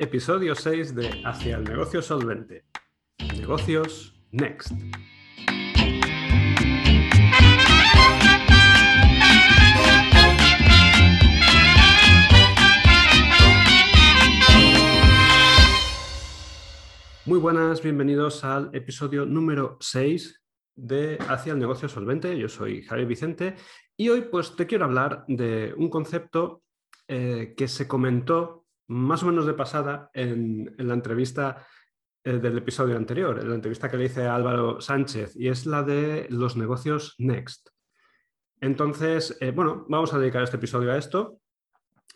episodio 6 de Hacia el negocio solvente. Negocios Next. Muy buenas, bienvenidos al episodio número 6 de Hacia el negocio solvente. Yo soy Javier Vicente y hoy pues te quiero hablar de un concepto eh, que se comentó más o menos de pasada en, la entrevista eh, del episodio anterior, en la entrevista que le hice a Álvaro Sánchez, y es la de los negocios Next. Entonces, eh, bueno, vamos a dedicar este episodio a esto.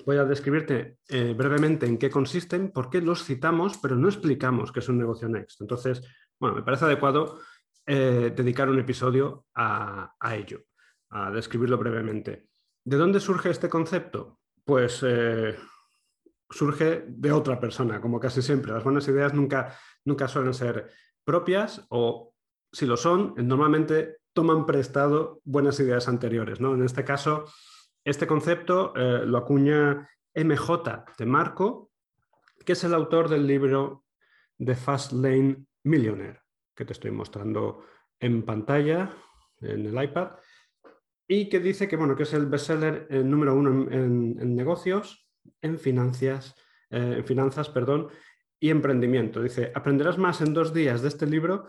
Voy a describirte brevemente en qué consisten, por qué los citamos, pero no explicamos qué es un negocio Next. Entonces, bueno, me parece adecuado dedicar un episodio a ello a describirlo brevemente. ¿De dónde surge este concepto? Pues eh, surge de otra persona, como casi siempre. Las buenas ideas nunca, nunca suelen ser propias o si lo son, normalmente toman prestado buenas ideas anteriores. ¿no? En este caso, este concepto eh, lo acuña MJ de Marco, que es el autor del libro The Fast Lane Millionaire, que te estoy mostrando en pantalla, en el iPad y que dice que, bueno, que es el bestseller eh, número uno en, negocios, en, financias, eh, en finanzas perdón, y emprendimiento. Dice, aprenderás más en dos días de este libro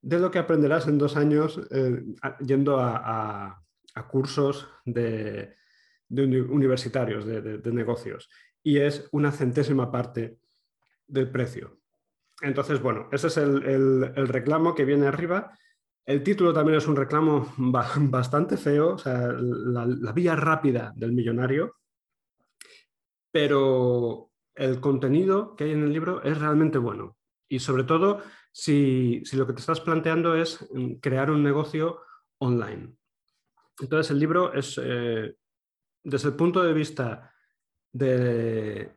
de lo que aprenderás en dos años eh, yendo a, cursos de, universitarios, de, negocios. Y es una centésima parte del precio. Entonces, bueno, ese es el reclamo que viene arriba el título también es un reclamo bastante feo, o sea, la, vía rápida del millonario, pero el contenido que hay en el libro es realmente bueno. Y sobre todo, si, lo que te estás planteando es mm, crear un negocio online. Entonces, el libro es, eh, desde el punto de vista del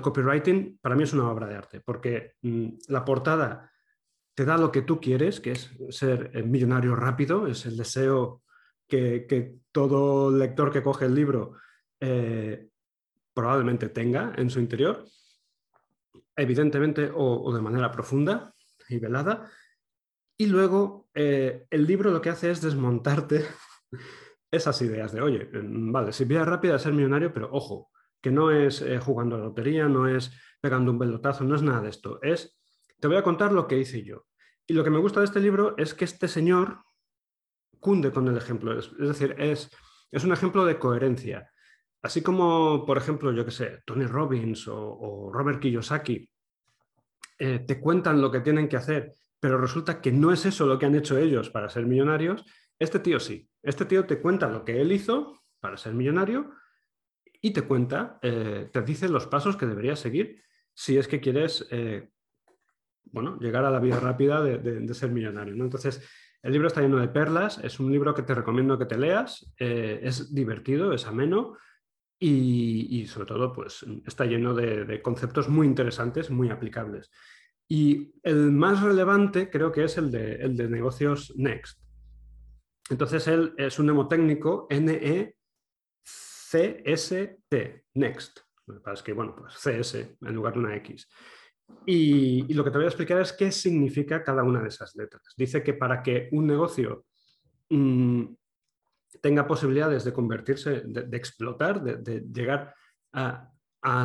copywriting, para mí es una obra de arte, porque mm, la portada te da lo que tú quieres, que es ser millonario rápido, es el deseo que, todo lector que coge el libro eh, probablemente tenga en su interior, evidentemente o, de manera profunda y velada. Y luego eh, el libro lo que hace es desmontarte esas ideas de, oye, vale, si vía rápida es ser millonario, pero ojo, que no es eh, jugando a la lotería, no es pegando un pelotazo, no es nada de esto, es, te voy a contar lo que hice yo. Y lo que me gusta de este libro es que este señor cunde con el ejemplo, es, decir, es, es, un ejemplo de coherencia. Así como, por ejemplo, yo que sé, Tony Robbins o, Robert Kiyosaki eh, te cuentan lo que tienen que hacer, pero resulta que no es eso lo que han hecho ellos para ser millonarios, este tío sí. Este tío te cuenta lo que él hizo para ser millonario y te cuenta, eh, te dice los pasos que deberías seguir si es que quieres eh, bueno, llegar a la vida rápida de, ser millonario. ¿no? Entonces, el libro está lleno de perlas, es un libro que te recomiendo que te leas, es divertido, es ameno y, sobre todo pues, está lleno de, conceptos muy interesantes, muy aplicables. Y el más relevante creo que es el de, el de negocios Next. Entonces, él es un nemotécnico N-E-C-S-T, Next. Es que, bueno, pues CS en lugar de una X. Y, lo que te voy a explicar es qué significa cada una de esas letras. Dice que para que un negocio mm, tenga posibilidades de convertirse, de, explotar, de, llegar a,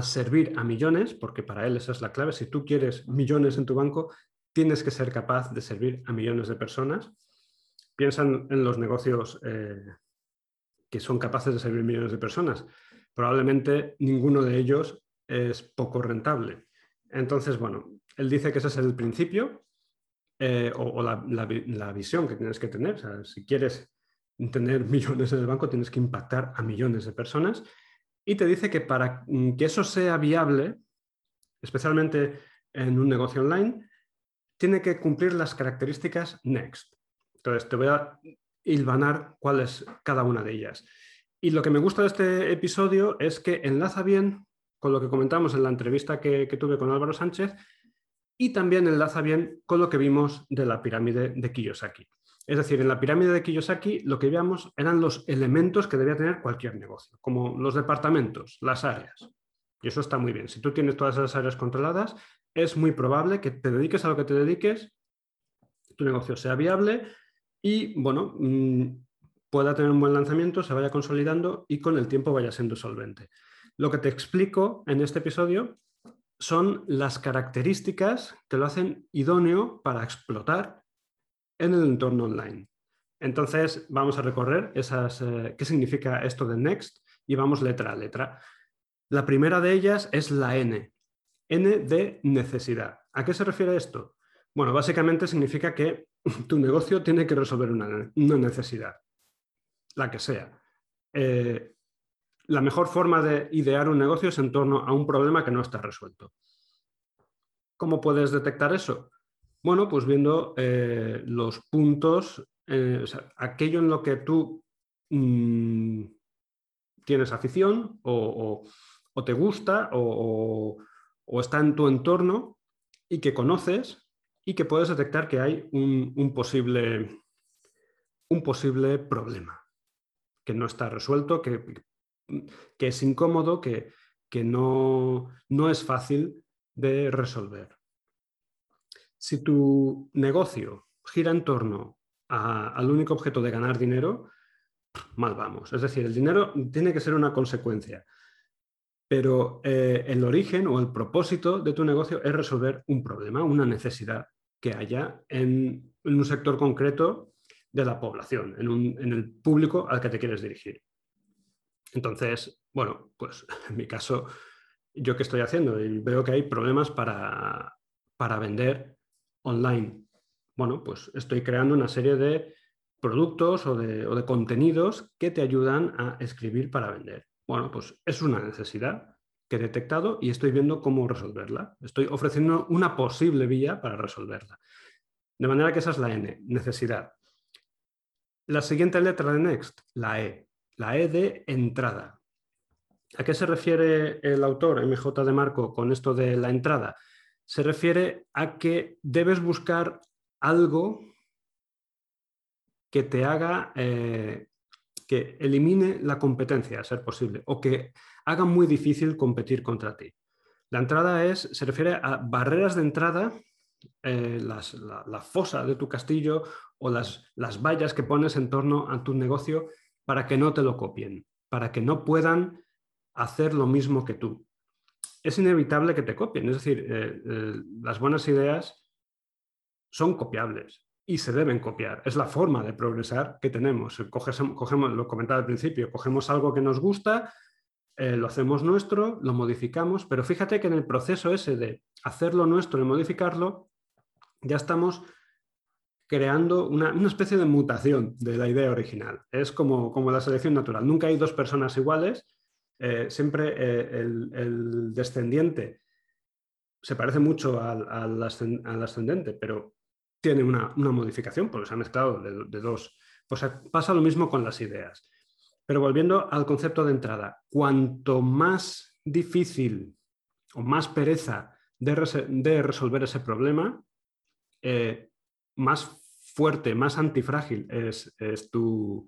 servir a millones, porque para él esa es la clave, si tú quieres millones en tu banco, tienes que ser capaz de servir a millones de personas. Piensan en los negocios eh, que son capaces de servir millones de personas. Probablemente ninguno de ellos es poco rentable. Entonces, bueno, él dice que ese es el principio eh, o, la, visión que tienes que tener. si quieres tener millones en el banco, tienes que impactar a millones de personas. Y te dice que para que eso sea viable, especialmente en un negocio online, tiene que cumplir las características Next. Entonces, te voy a hilvanar cuál es cada una de ellas. Y lo que me gusta de este episodio es que enlaza bien con lo que comentamos en la entrevista que, tuve con Álvaro Sánchez y también enlaza bien con lo que vimos de la pirámide de Kiyosaki. Es decir, en la pirámide de Kiyosaki lo que veíamos eran los elementos que debía tener cualquier negocio, como los departamentos, las áreas. Y eso está muy bien. Si tú tienes todas esas áreas controladas, es muy probable que te dediques a lo que te dediques, tu negocio sea viable y, bueno, mm, pueda tener un buen lanzamiento, se vaya consolidando y con el tiempo vaya siendo solvente. Lo que te explico en este episodio son las características que lo hacen idóneo para explotar en el entorno online. Entonces, vamos a recorrer esas, eh, qué significa esto de Next y vamos letra a letra. La primera de ellas es la N. N de necesidad. ¿A qué se refiere esto? Bueno, básicamente significa que tu negocio tiene que resolver una, necesidad, la que sea. Eh, la mejor forma de idear un negocio es en torno a un problema que no está resuelto. ¿Cómo puedes detectar eso? Bueno, pues viendo eh, los puntos, eh, aquello en lo que tú mm, tienes afición o, te gusta o, está en tu entorno y que conoces y que puedes detectar que hay un, posible, un posible problema que no está resuelto, que, que es incómodo, que, no, es fácil de resolver. Si tu negocio gira en torno al único objeto de ganar dinero, mal vamos. Es decir, el dinero tiene que ser una consecuencia, pero eh, el origen o el propósito de tu negocio es resolver un problema, una necesidad que haya en, un sector concreto de la población, en el público al que te quieres dirigir. Entonces, bueno, pues en mi caso, ¿yo qué estoy haciendo? Y veo que hay problemas para, vender online. Bueno, pues estoy creando una serie de productos o de, contenidos que te ayudan a escribir para vender. Bueno, pues es una necesidad que he detectado y estoy viendo cómo resolverla. Estoy ofreciendo una posible vía para resolverla. De manera que esa es la N, necesidad. La siguiente letra de Next, la E la E de entrada. ¿A qué se refiere el autor MJ de Marco con esto de la entrada? Se refiere a que debes buscar algo que te haga, eh, que elimine la competencia, a ser posible, o que haga muy difícil competir contra ti. La entrada es, se refiere a barreras de entrada, eh, la, fosa de tu castillo o las, las vallas que pones en torno a tu negocio para que no te lo copien, para que no puedan hacer lo mismo que tú. Es inevitable que te copien, es decir, eh, eh, las buenas ideas son copiables y se deben copiar. Es la forma de progresar que tenemos. cogemos, lo comentaba al principio, cogemos algo que nos gusta, eh, lo hacemos nuestro, lo modificamos, pero fíjate que en el proceso ese de hacerlo nuestro y modificarlo, ya estamos creando una, especie de mutación de la idea original. Es como, como la selección natural. Nunca hay dos personas iguales. Eh, siempre eh, el, descendiente se parece mucho al, ascendente, pero tiene una, modificación porque se ha mezclado de, dos. Pues pasa lo mismo con las ideas. Pero volviendo al concepto de entrada, cuanto más difícil o más pereza de, resolver ese problema, eh, más fuerte, más antifrágil es, tu,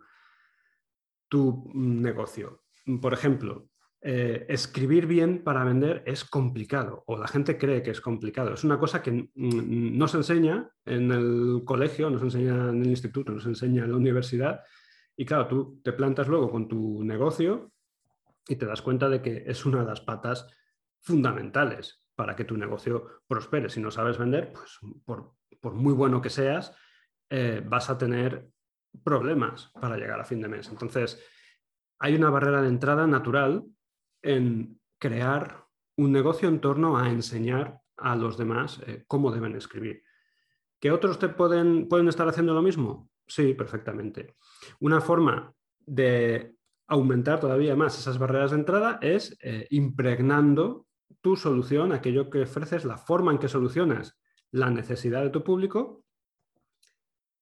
tu, negocio. Por ejemplo, eh, escribir bien para vender es complicado o la gente cree que es complicado. Es una cosa que no se enseña en el colegio, no se enseña en el instituto, no se enseña en la universidad. Y claro, tú te plantas luego con tu negocio y te das cuenta de que es una de las patas fundamentales para que tu negocio prospere. Si no sabes vender, pues por por muy bueno que seas, eh, vas a tener problemas para llegar a fin de mes. Entonces, hay una barrera de entrada natural en crear un negocio en torno a enseñar a los demás eh, cómo deben escribir. ¿Que otros te pueden, pueden estar haciendo lo mismo? Sí, perfectamente. Una forma de aumentar todavía más esas barreras de entrada es eh, impregnando tu solución, aquello que ofreces, la forma en que solucionas la necesidad de tu público,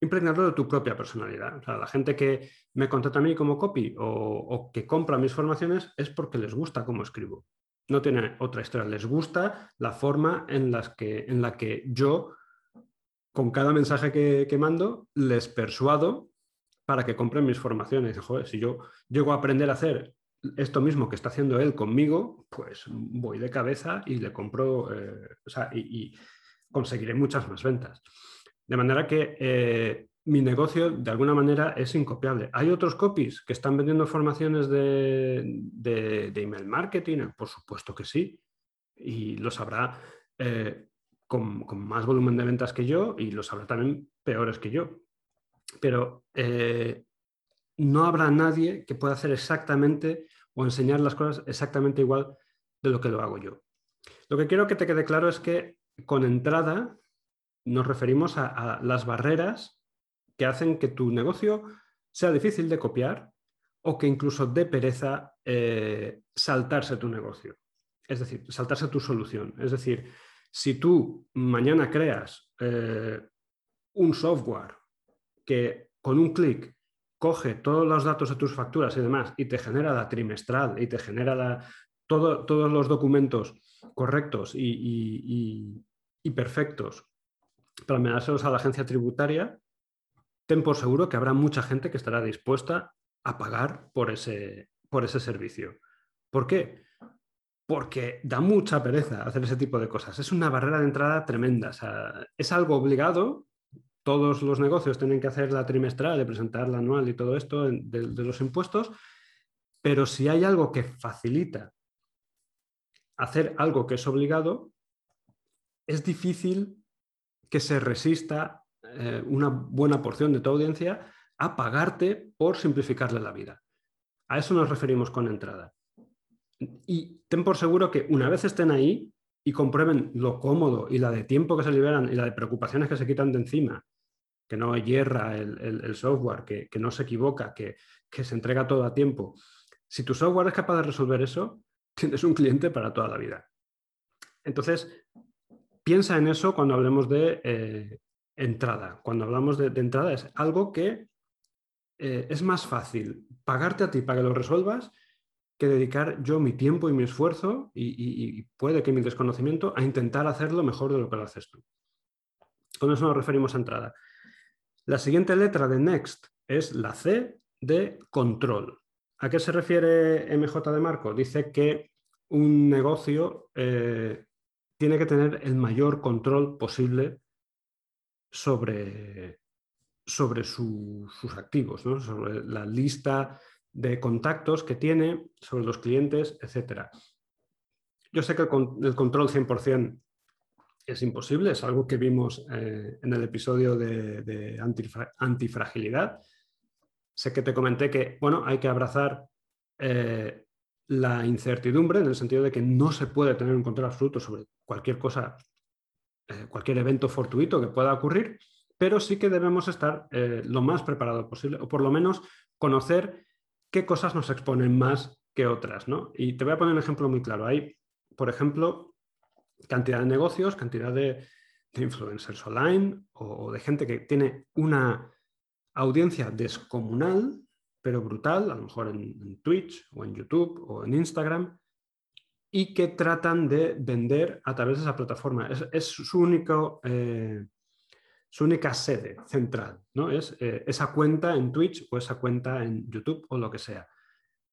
impregnarlo de tu propia personalidad. O sea, la gente que me contrata a mí como copy o, que compra mis formaciones es porque les gusta cómo escribo. No tiene otra historia, les gusta la forma en, las que, en la que yo, con cada mensaje que, mando, les persuado para que compren mis formaciones. Joder, si yo llego a aprender a hacer esto mismo que está haciendo él conmigo, pues voy de cabeza y le compro, eh, o sea, y, conseguiré muchas más ventas. De manera que eh, mi negocio de alguna manera es incopiable. ¿Hay otros copies que están vendiendo formaciones de, de, email marketing? Por supuesto que sí. Y los habrá eh, con, con, más volumen de ventas que yo y los habrá también peores que yo. Pero no habrá nadie que pueda hacer exactamente o enseñar las cosas exactamente igual de lo que lo hago yo. Lo que quiero que te quede claro es que con entrada nos referimos a, las barreras que hacen que tu negocio sea difícil de copiar o que incluso dé pereza eh, saltarse tu negocio. Es decir, saltarse tu solución. Es decir, si tú mañana creas eh, un software que con un clic coge todos los datos de tus facturas y demás y te genera la trimestral y te genera todos los documentos correctos y, perfectos para enviárselos a la agencia tributaria, ten por seguro que habrá mucha gente que estará dispuesta a pagar por ese, por ese servicio. ¿Por qué? Porque da mucha pereza hacer ese tipo de cosas. Es una barrera de entrada tremenda. es algo obligado todos los negocios tienen que hacer la trimestral, de presentar la anual y todo esto de, los impuestos, pero si hay algo que facilita hacer algo que es obligado, es difícil que se resista eh, una buena porción de tu audiencia a pagarte por simplificarle la vida. A eso nos referimos con entrada. Y ten por seguro que una vez estén ahí y comprueben lo cómodo y la de tiempo que se liberan y la de preocupaciones que se quitan de encima que no hierra el, software, que, no se equivoca, que, se entrega todo a tiempo. Si tu software es capaz de resolver eso, tienes un cliente para toda la vida. Entonces, piensa en eso cuando hablemos de eh, entrada. Cuando hablamos de, entrada es algo que eh, es más fácil pagarte a ti para que lo resuelvas que dedicar yo mi tiempo y mi esfuerzo y, puede que mi desconocimiento a intentar hacerlo mejor de lo que lo haces tú. Con eso nos referimos a entrada. La siguiente letra de next es la C de control. ¿A qué se refiere MJ de Marco? Dice que un negocio eh, tiene que tener el mayor control posible sobre, sobre sus activos, sobre la lista de contactos que tiene, sobre los clientes, etc. Yo sé que el, control 100% es imposible, es algo que vimos eh, en el episodio de, antifragilidad. Sé que te comenté que, bueno, hay que abrazar eh, la incertidumbre en el sentido de que no se puede tener un control absoluto sobre cualquier cosa, eh, cualquier evento fortuito que pueda ocurrir, pero sí que debemos estar lo más preparado posible, o por lo menos conocer qué cosas nos exponen más que otras, ¿no? Y te voy a poner un ejemplo muy claro. Hay, por ejemplo, cantidad de negocios, cantidad de, influencers online o, de gente que tiene una audiencia descomunal, pero brutal, a lo mejor en, Twitch o en YouTube o en Instagram, y que tratan de vender a través de esa plataforma. Es, su, único, eh, su única sede central, ¿no? Es eh, esa cuenta en Twitch o esa cuenta en YouTube o lo que sea.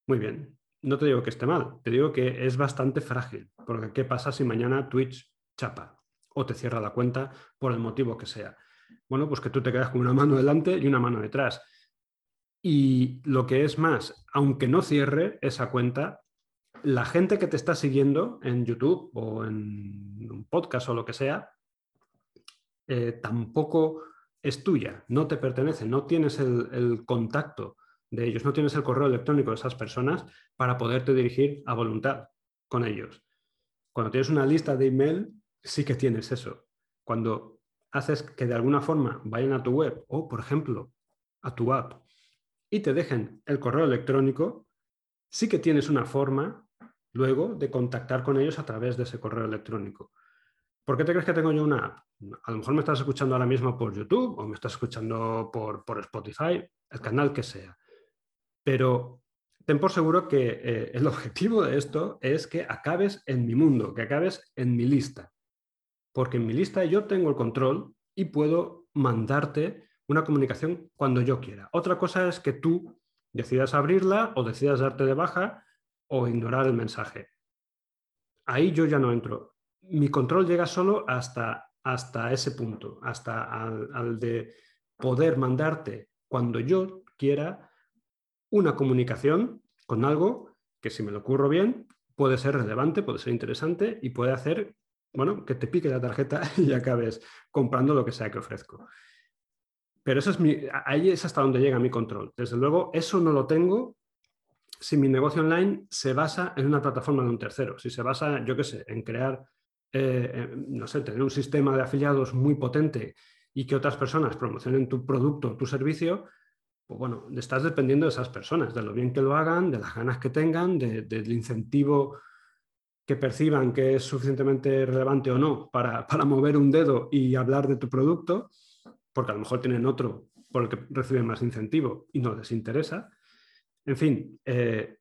Muy bien, no te digo que esté mal, te digo que es bastante frágil, porque ¿qué pasa si mañana Twitch chapa o te cierra la cuenta por el motivo que sea? Bueno, pues que tú te quedas con una mano delante y una mano detrás. Y lo que es más, aunque no cierre esa cuenta, la gente que te está siguiendo en YouTube o en un podcast o lo que sea, eh, tampoco es tuya, no te pertenece, no tienes el contacto de ellos, no tienes el correo electrónico de esas personas para poderte dirigir a voluntad con ellos. Cuando tienes una lista de email, sí que tienes eso. Cuando haces que de alguna forma vayan a tu web o, por ejemplo, a tu app y te dejen el correo electrónico, sí que tienes una forma luego de contactar con ellos a través de ese correo electrónico. ¿Por qué te crees que tengo yo una app? A lo mejor me estás escuchando ahora mismo por YouTube o me estás escuchando por, por Spotify, el canal que sea. Pero ten por seguro que eh, el objetivo de esto es que acabes en mi mundo, que acabes en mi lista. Porque en mi lista yo tengo el control y puedo mandarte una comunicación cuando yo quiera. Otra cosa es que tú decidas abrirla o decidas darte de baja o ignorar el mensaje. Ahí yo ya no entro. Mi control llega solo hasta, hasta ese punto, hasta al de poder mandarte cuando yo quiera una comunicación con algo que si me lo ocurro bien puede ser relevante, puede ser interesante y puede hacer, bueno, que te pique la tarjeta y acabes comprando lo que sea que ofrezco. Pero eso es ahí es hasta donde llega mi control. Desde luego, eso no lo tengo si mi negocio online se basa en una plataforma de un tercero. Si se basa, yo qué sé, en crear, eh, no sé, tener un sistema de afiliados muy potente y que otras personas promocionen tu producto, tu servicio, pues bueno, estás dependiendo de esas personas, de lo bien que lo hagan, de las ganas que tengan, del incentivo que perciban que es suficientemente relevante o no para, mover un dedo y hablar de tu producto, porque a lo mejor tienen otro por el que reciben más incentivo y no les interesa. En fin, eh,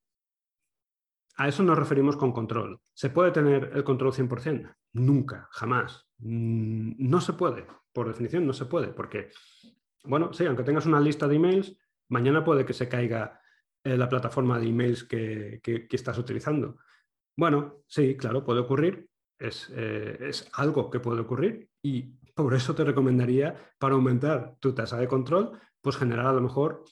a eso nos referimos con control. ¿Se puede tener el control 100%? Nunca, jamás. Mm, no se puede, por definición no se puede, porque, bueno, sí, aunque tengas una lista de emails, mañana puede que se caiga eh, la plataforma de emails que, estás utilizando. Bueno, sí, claro, puede ocurrir, es, eh, es, algo que puede ocurrir y por eso te recomendaría, para aumentar tu tasa de control, pues generar a lo mejor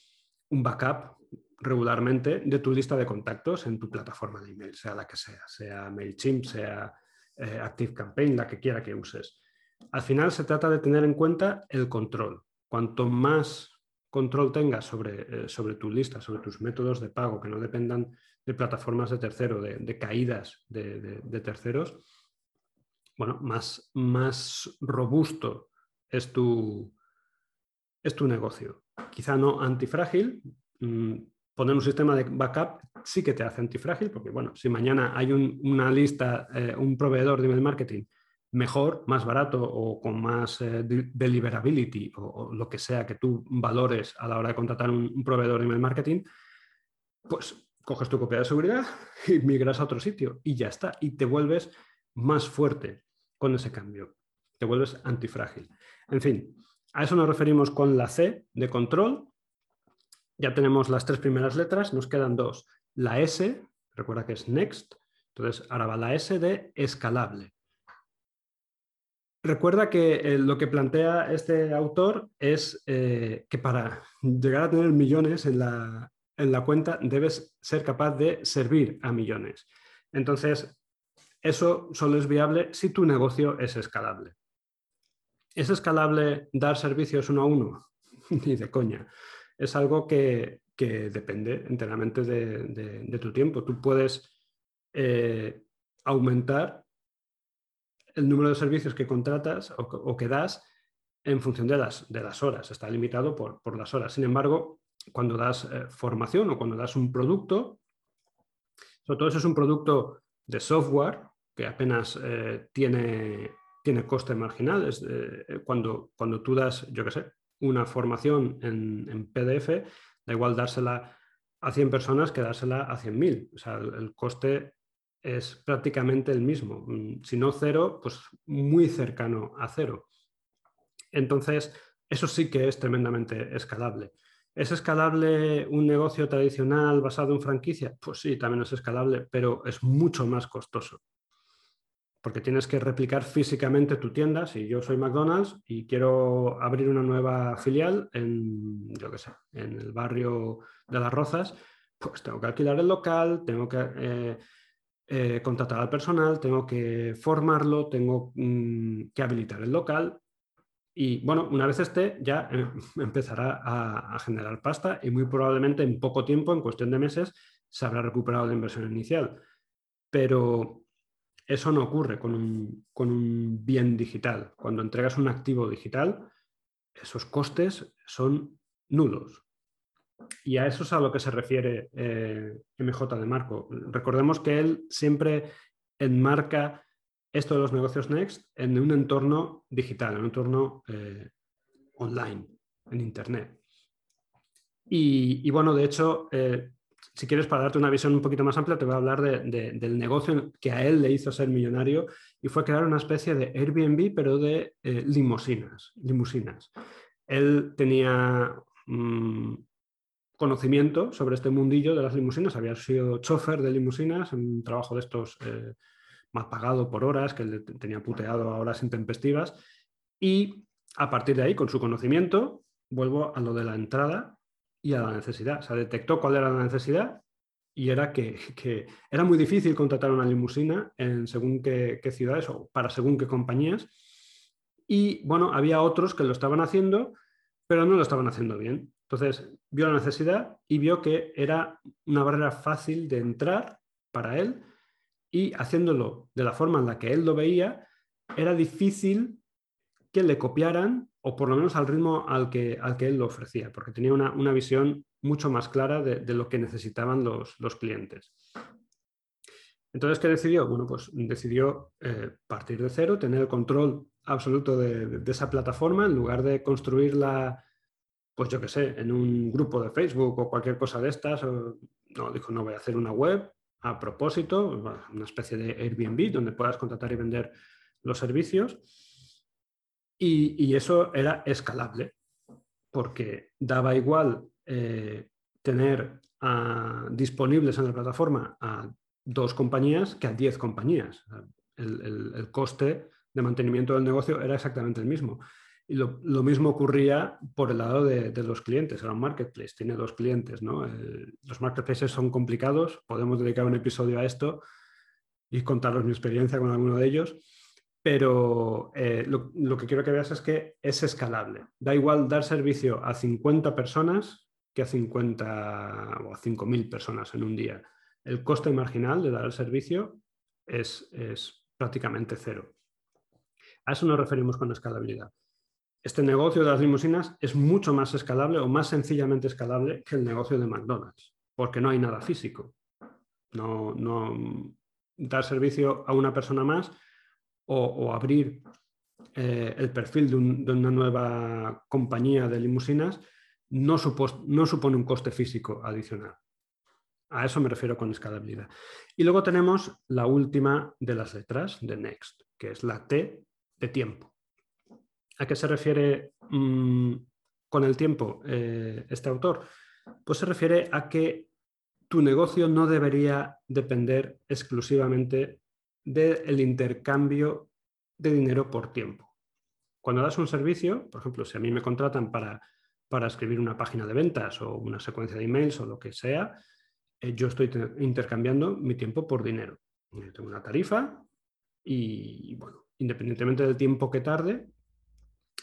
un backup regularmente de tu lista de contactos en tu plataforma de email, sea la que sea, sea MailChimp, sea eh, ActiveCampaign, la que quiera que uses. Al final se trata de tener en cuenta el control. Cuanto más control tengas sobre, eh, sobre tu lista, sobre tus métodos de pago, que no dependan de plataformas de tercero, de, caídas de, terceros, bueno, más, más robusto es tu, es tu negocio. Quizá no antifrágil, mm, poner un sistema de backup sí que te hace antifrágil, porque bueno, si mañana hay una lista, eh, un proveedor de email marketing mejor, más barato o con más eh, deliverability o, lo que sea que tú valores a la hora de contratar un, proveedor de email marketing, pues coges tu copia de seguridad y migras a otro sitio y ya está. Y te vuelves más fuerte con ese cambio. Te vuelves antifrágil. En fin, a eso nos referimos con la C de control ya tenemos las tres primeras letras, nos quedan dos. La S, recuerda que es next, entonces ahora va la S de escalable. Recuerda que eh, lo que plantea este autor es eh, que para llegar a tener millones en la, en la cuenta debes ser capaz de servir a millones. Entonces, eso solo es viable si tu negocio es escalable. ¿Es escalable dar servicios uno a uno? Ni de coña es algo que, depende enteramente de, tu tiempo. Tú puedes eh, aumentar el número de servicios que contratas o, que das en función de las, de las horas. Está limitado por, las horas. Sin embargo, cuando das eh, formación o cuando das un producto, sobre todo eso es un producto de software que apenas eh, tiene, tiene coste marginal. cuando, cuando tú das, yo qué sé, una formación en, PDF, da igual dársela a 100 personas que dársela a 100.000. O sea, el, coste es prácticamente el mismo. Mm, si no cero, pues muy cercano a cero. Entonces, eso sí que es tremendamente escalable. ¿Es escalable un negocio tradicional basado en franquicia? Pues sí, también es escalable, pero es mucho más costoso porque tienes que replicar físicamente tu tienda. Si yo soy McDonald's y quiero abrir una nueva filial en, yo qué sé, en el barrio de Las Rozas, pues tengo que alquilar el local, tengo que eh, eh, contratar al personal, tengo que formarlo, tengo mm, que habilitar el local. Y bueno, una vez esté, ya eh, empezará a generar pasta y muy probablemente en poco tiempo, en cuestión de meses, se habrá recuperado la inversión inicial. Pero eso no ocurre con un, bien digital. Cuando entregas un activo digital, esos costes son nulos. Y a eso es a lo que se refiere eh, MJ de Marco. Recordemos que él siempre enmarca esto de los negocios Next en un entorno digital, en un entorno eh, online, en Internet. Y, bueno, de hecho, eh, si quieres, para darte una visión un poquito más amplia, te voy a hablar del negocio que a él le hizo ser millonario y fue crear una especie de Airbnb, pero de eh, limusinas, limusinas. Él tenía mm, conocimiento sobre este mundillo de las limusinas, había sido chofer de limusinas, un trabajo de estos eh, pagado por horas, que le tenía puteado a horas intempestivas, y a partir de ahí, con su conocimiento, vuelvo a lo de la entrada y a la necesidad. O sea, detectó cuál era la necesidad y era que, era muy difícil contratar una limusina en según qué, qué, ciudades o para según qué compañías. Y bueno, había otros que lo estaban haciendo, pero no lo estaban haciendo bien. Entonces, vio la necesidad y vio que era una barrera fácil de entrar para él y haciéndolo de la forma en la que él lo veía, era difícil que le copiaran o por lo menos al ritmo al que, al que él lo ofrecía, porque tenía una, visión mucho más clara de, lo que necesitaban los, clientes. Entonces, ¿qué decidió? Bueno, pues decidió eh, partir de cero, tener el control absoluto de, esa plataforma en lugar de construirla, pues yo qué sé, en un grupo de Facebook o cualquier cosa de estas. no, dijo, no voy a hacer una web a propósito, una especie de Airbnb donde puedas contratar y vender los servicios y, eso era escalable, porque daba igual eh, tener disponibles en la plataforma a dos compañías que a diez compañías. El, coste de mantenimiento del negocio era exactamente el mismo. Y lo, mismo ocurría por el lado de, los clientes. Era un marketplace, tiene dos clientes. ¿no? los marketplaces son complicados, podemos dedicar un episodio a esto y contaros mi experiencia con alguno de ellos pero eh, lo, que quiero que veas es que es escalable. Da igual dar servicio a 50 personas que a 50 o a 5.000 personas en un día. El coste marginal de dar el servicio es, prácticamente cero. A eso nos referimos con escalabilidad. Este negocio de las limusinas es mucho más escalable o más sencillamente escalable que el negocio de McDonald's, porque no hay nada físico. No, no dar servicio a una persona más o, abrir eh, el perfil de, una nueva compañía de limusinas no, supone un coste físico adicional. A eso me refiero con escalabilidad. Y luego tenemos la última de las letras de Next, que es la T de tiempo. ¿A qué se refiere mm, con el tiempo eh, este autor? Pues se refiere a que tu negocio no debería depender exclusivamente del intercambio de dinero por tiempo. Cuando das un servicio, por ejemplo, si a mí me contratan para, para escribir una página de ventas o una secuencia de emails o lo que sea, eh, yo estoy intercambiando mi tiempo por dinero. Yo tengo una tarifa y, bueno, independientemente del tiempo que tarde,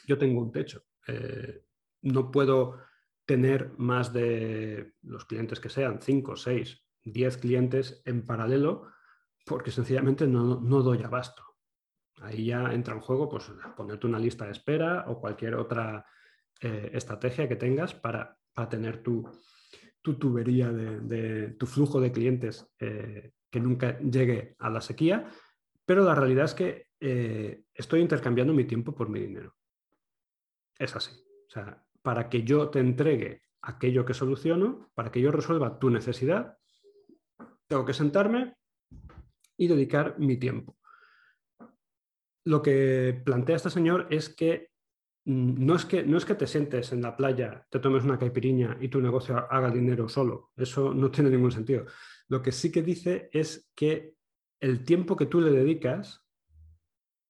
yo tengo un techo. Eh, no puedo tener más de los clientes que sean, 5, 6, 10 clientes en paralelo porque sencillamente no, doy abasto. Ahí ya entra en juego pues, ponerte una lista de espera o cualquier otra eh, estrategia que tengas para, tener tu, tubería de, tu flujo de clientes eh, que nunca llegue a la sequía. Pero la realidad es que eh, estoy intercambiando mi tiempo por mi dinero. Es así. O sea, para que yo te entregue aquello que soluciono, para que yo resuelva tu necesidad, tengo que sentarme, y dedicar mi tiempo. Lo que plantea este señor es que mm, no es que, no es que te sientes en la playa, te tomes una caipiriña y tu negocio haga dinero solo. Eso no tiene ningún sentido. Lo que sí que dice es que el tiempo que tú le dedicas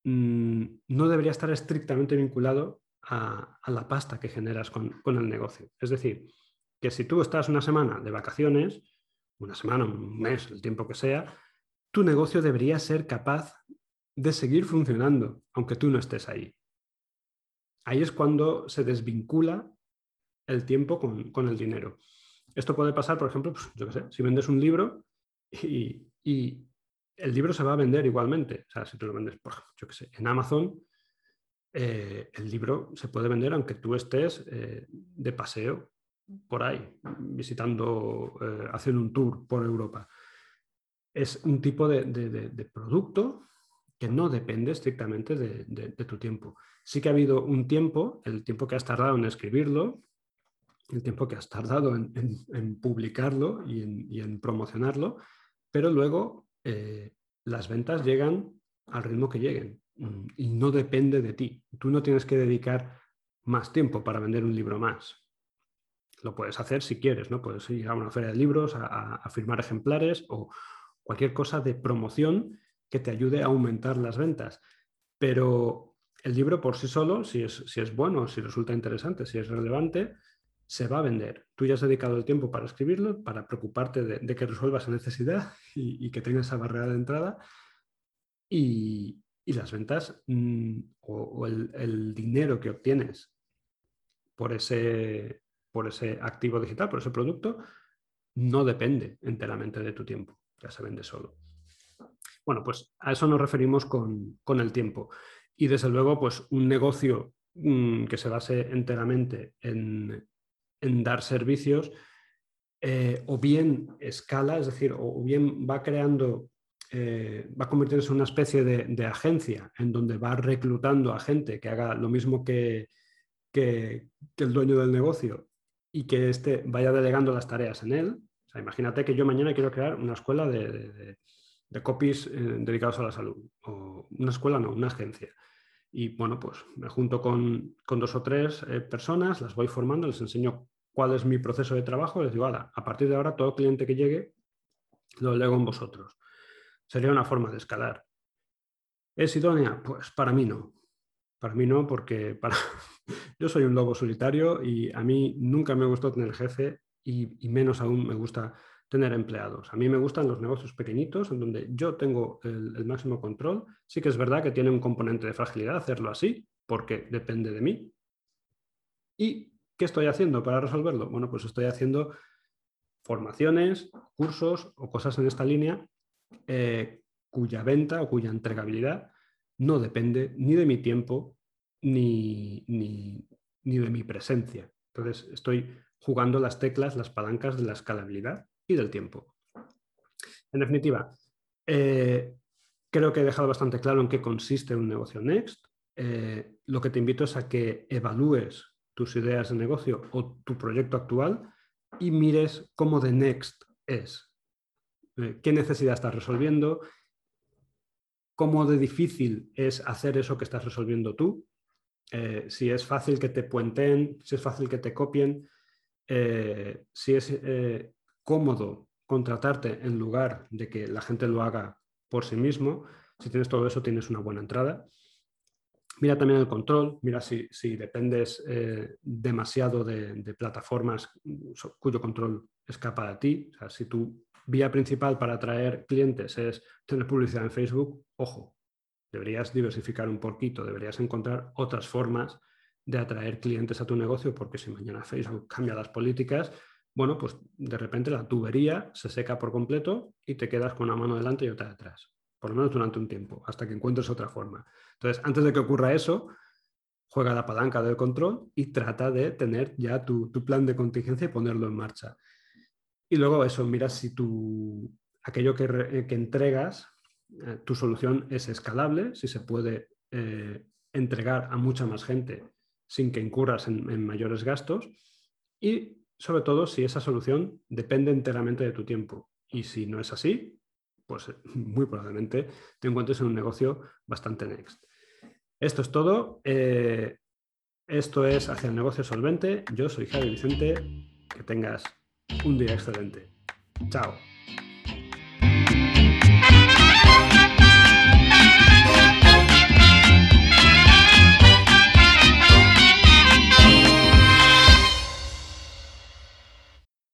mm, no debería estar estrictamente vinculado a, la pasta que generas con, con, el negocio. Es decir, que si tú estás una semana de vacaciones, una semana, un mes, el tiempo que sea, tu negocio debería ser capaz de seguir funcionando, aunque tú no estés ahí. Ahí es cuando se desvincula el tiempo con, el dinero. Esto puede pasar, por ejemplo, pues, yo qué sé, si vendes un libro y, el libro se va a vender igualmente. O sea, si tú lo vendes, por yo qué sé, en Amazon, eh, el libro se puede vender aunque tú estés eh, de paseo por ahí, visitando, eh, haciendo un tour por Europa es un tipo de, producto que no depende estrictamente de, tu tiempo. Sí que ha habido un tiempo, el tiempo que has tardado en escribirlo, el tiempo que has tardado en, publicarlo y en, promocionarlo, pero luego eh, las ventas llegan al ritmo que lleguen mm, y no depende de ti. Tú no tienes que dedicar más tiempo para vender un libro más. lo puedes hacer si quieres, ¿no? Puedes ir a una feria de libros, a, firmar ejemplares o cualquier cosa de promoción que te ayude a aumentar las ventas. Pero el libro por sí solo, si es, si es bueno, si resulta interesante, si es relevante, se va a vender. Tú ya has dedicado el tiempo para escribirlo, para preocuparte de, que resuelva esa necesidad y, que tenga esa barrera de entrada. Y, las ventas mm, o, el, dinero que obtienes por ese, por ese activo digital, por ese producto, no depende enteramente de tu tiempo. Ya se vende solo. Bueno, pues a eso nos referimos con, con el tiempo. Y desde luego, pues un negocio mm, que se base enteramente en, en dar servicios, eh, o bien escala, es decir, o, bien va creando, eh, va convirtiéndose en una especie de, agencia en donde va reclutando a gente que haga lo mismo que, que, el dueño del negocio y que éste vaya delegando las tareas en él. Imagínate que yo mañana quiero crear una escuela de, de, copies eh, dedicados a la salud, o una escuela no, una agencia. Y bueno, pues me junto con, dos o tres personas, las voy formando, les enseño cuál es mi proceso de trabajo, les digo, a partir de ahora todo cliente que llegue lo leo en vosotros. Sería una forma de escalar. ¿Es idónea? Pues para mí no. Para mí no, porque para... yo soy un lobo solitario y a mí nunca me gustó tener jefe y, menos aún me gusta tener empleados. A mí me gustan los negocios pequeñitos en donde yo tengo el, máximo control. Sí que es verdad que tiene un componente de fragilidad hacerlo así, porque depende de mí. Y ¿Qué estoy haciendo para resolverlo? Bueno, pues estoy haciendo formaciones, cursos o cosas en esta línea eh, cuya venta o cuya entregabilidad no depende ni de mi tiempo ni, ni, de mi presencia. Entonces, estoy jugando las teclas, las palancas de la escalabilidad y del tiempo. En definitiva, eh, creo que he dejado bastante claro en qué consiste un negocio Next. Eh, lo que te invito es a que evalúes tus ideas de negocio o tu proyecto actual y mires cómo de next es. Eh, ¿Qué necesidad estás resolviendo? ¿Cómo de difícil es hacer eso que estás resolviendo tú? Si es fácil que te puenten, si es fácil que te copien, eh, si es cómodo contratarte en lugar de que la gente lo haga por sí mismo. Si tienes todo eso, tienes una buena entrada. Mira también el control, mira si, dependes eh, demasiado de, plataformas cuyo control escapa de ti. O sea, si tu vía principal para atraer clientes es tener publicidad en Facebook, ojo, deberías diversificar un poquito, deberías encontrar otras formas de atraer clientes a tu negocio, porque si mañana Facebook cambia las políticas, bueno, pues de repente la tubería se seca por completo y te quedas con una mano delante y otra detrás por lo menos durante un tiempo, hasta que encuentres otra forma. Entonces, antes de que ocurra eso, juega la palanca del control y trata de tener ya tu, plan de contingencia y ponerlo en marcha. Y luego eso, mira si tu, aquello que, eh, entregas, eh, tu solución es escalable, si se puede eh, entregar a mucha más gente sin que incurras en mayores gastos y sobre todo si esa solución depende enteramente de tu tiempo. Y si no es así, pues muy probablemente te encuentres en un negocio bastante next. Esto es todo. Eh, esto es Hacia el Negocio Solvente. Yo soy Javi Vicente. Que tengas un día excelente. Chao.